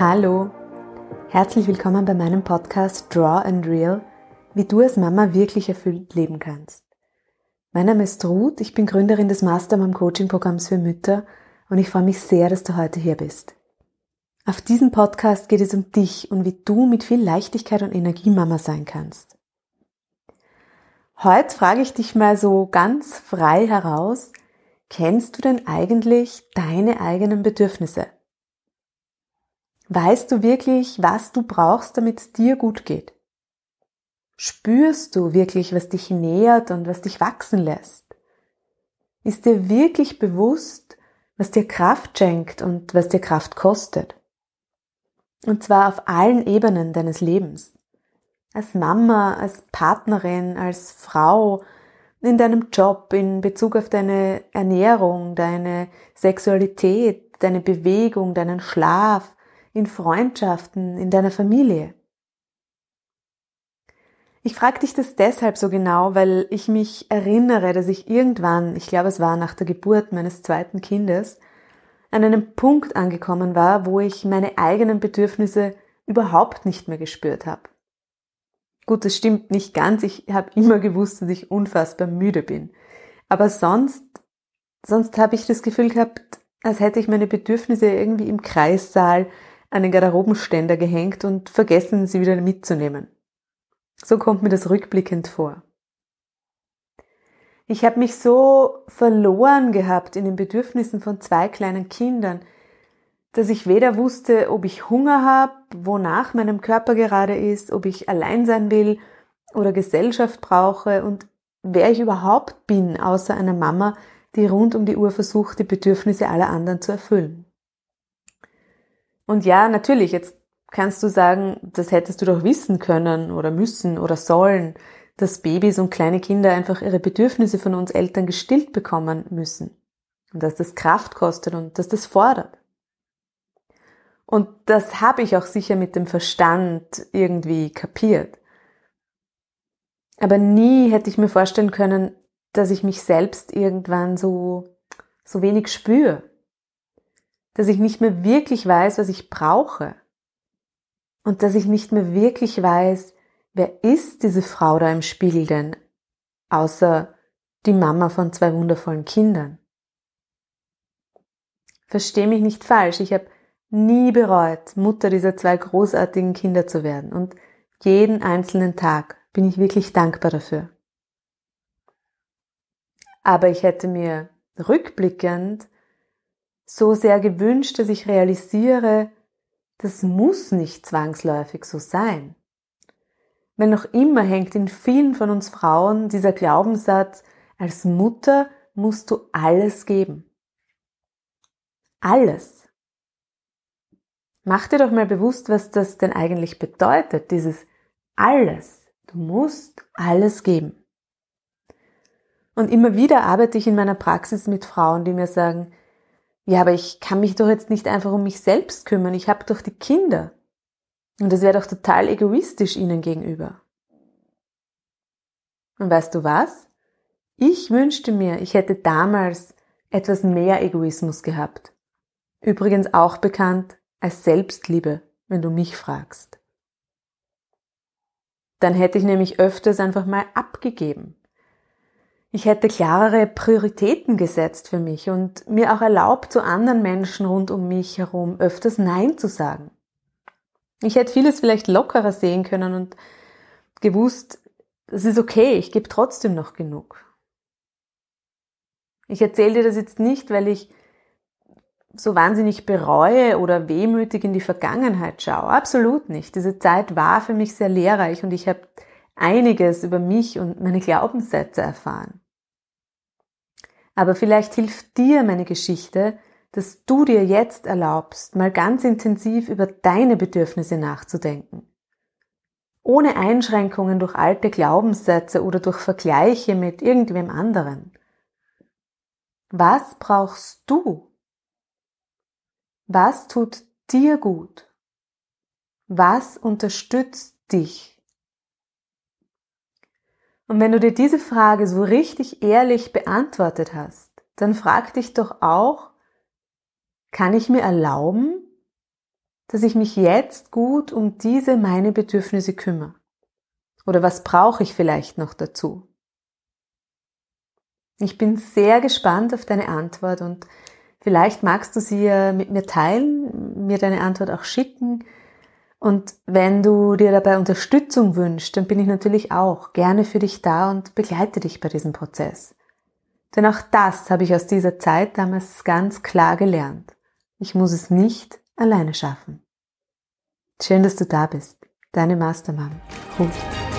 Hallo, herzlich willkommen bei meinem Podcast Draw and Real, wie du als Mama wirklich erfüllt leben kannst. Mein Name ist Ruth, ich bin Gründerin des Mastermom Coaching Programms für Mütter und ich freue mich sehr, dass du heute hier bist. Auf diesem Podcast geht es um dich und wie du mit viel Leichtigkeit und Energie Mama sein kannst. Heute frage ich dich mal so ganz frei heraus, kennst du denn eigentlich deine eigenen Bedürfnisse? Weißt du wirklich, was du brauchst, damit es dir gut geht? Spürst du wirklich, was dich nährt und was dich wachsen lässt? Ist dir wirklich bewusst, was dir Kraft schenkt und was dir Kraft kostet? Und zwar auf allen Ebenen deines Lebens als Mama, als Partnerin, als Frau, in deinem Job, in Bezug auf deine Ernährung, deine Sexualität, deine Bewegung, deinen Schlaf, in Freundschaften, in deiner Familie. Ich frage dich das deshalb so genau, weil ich mich erinnere, dass ich irgendwann, ich glaube es war nach der Geburt meines zweiten Kindes, an einem Punkt angekommen war, wo ich meine eigenen Bedürfnisse überhaupt nicht mehr gespürt habe. Gut, das stimmt nicht ganz. Ich habe immer gewusst, dass ich unfassbar müde bin. Aber sonst, sonst habe ich das Gefühl gehabt, als hätte ich meine Bedürfnisse irgendwie im Kreissaal an den Garderobenständer gehängt und vergessen, sie wieder mitzunehmen. So kommt mir das rückblickend vor. Ich habe mich so verloren gehabt in den Bedürfnissen von zwei kleinen Kindern, dass ich weder wusste, ob ich Hunger habe, wonach meinem Körper gerade ist, ob ich allein sein will oder Gesellschaft brauche und wer ich überhaupt bin, außer einer Mama, die rund um die Uhr versucht, die Bedürfnisse aller anderen zu erfüllen. Und ja, natürlich, jetzt kannst du sagen, das hättest du doch wissen können oder müssen oder sollen, dass Babys und kleine Kinder einfach ihre Bedürfnisse von uns Eltern gestillt bekommen müssen. Und dass das Kraft kostet und dass das fordert. Und das habe ich auch sicher mit dem Verstand irgendwie kapiert. Aber nie hätte ich mir vorstellen können, dass ich mich selbst irgendwann so, so wenig spüre. Dass ich nicht mehr wirklich weiß, was ich brauche. Und dass ich nicht mehr wirklich weiß, wer ist diese Frau da im Spiegel denn, außer die Mama von zwei wundervollen Kindern. Versteh mich nicht falsch, ich habe nie bereut, Mutter dieser zwei großartigen Kinder zu werden. Und jeden einzelnen Tag bin ich wirklich dankbar dafür. Aber ich hätte mir rückblickend so sehr gewünscht, dass ich realisiere, das muss nicht zwangsläufig so sein. Weil noch immer hängt in vielen von uns Frauen dieser Glaubenssatz, als Mutter musst du alles geben. Alles. Mach dir doch mal bewusst, was das denn eigentlich bedeutet, dieses alles. Du musst alles geben. Und immer wieder arbeite ich in meiner Praxis mit Frauen, die mir sagen, ja, aber ich kann mich doch jetzt nicht einfach um mich selbst kümmern, ich habe doch die Kinder. Und das wäre doch total egoistisch ihnen gegenüber. Und weißt du was? Ich wünschte mir, ich hätte damals etwas mehr Egoismus gehabt. Übrigens auch bekannt als Selbstliebe, wenn du mich fragst. Dann hätte ich nämlich öfters einfach mal abgegeben. Ich hätte klarere Prioritäten gesetzt für mich und mir auch erlaubt, zu anderen Menschen rund um mich herum öfters Nein zu sagen. Ich hätte vieles vielleicht lockerer sehen können und gewusst, es ist okay, ich gebe trotzdem noch genug. Ich erzähle dir das jetzt nicht, weil ich so wahnsinnig bereue oder wehmütig in die Vergangenheit schaue. Absolut nicht. Diese Zeit war für mich sehr lehrreich und ich habe einiges über mich und meine Glaubenssätze erfahren. Aber vielleicht hilft dir meine Geschichte, dass du dir jetzt erlaubst, mal ganz intensiv über deine Bedürfnisse nachzudenken. Ohne Einschränkungen durch alte Glaubenssätze oder durch Vergleiche mit irgendwem anderen. Was brauchst du was tut dir gut? Was unterstützt dich? Und wenn du dir diese Frage so richtig ehrlich beantwortet hast, dann frag dich doch auch, kann ich mir erlauben, dass ich mich jetzt gut um diese meine Bedürfnisse kümmere? Oder was brauche ich vielleicht noch dazu? Ich bin sehr gespannt auf deine Antwort und vielleicht magst du sie mit mir teilen, mir deine Antwort auch schicken. Und wenn du dir dabei Unterstützung wünschst, dann bin ich natürlich auch gerne für dich da und begleite dich bei diesem Prozess. Denn auch das habe ich aus dieser Zeit damals ganz klar gelernt. Ich muss es nicht alleine schaffen. Schön, dass du da bist. Deine Mastermam. Ruth.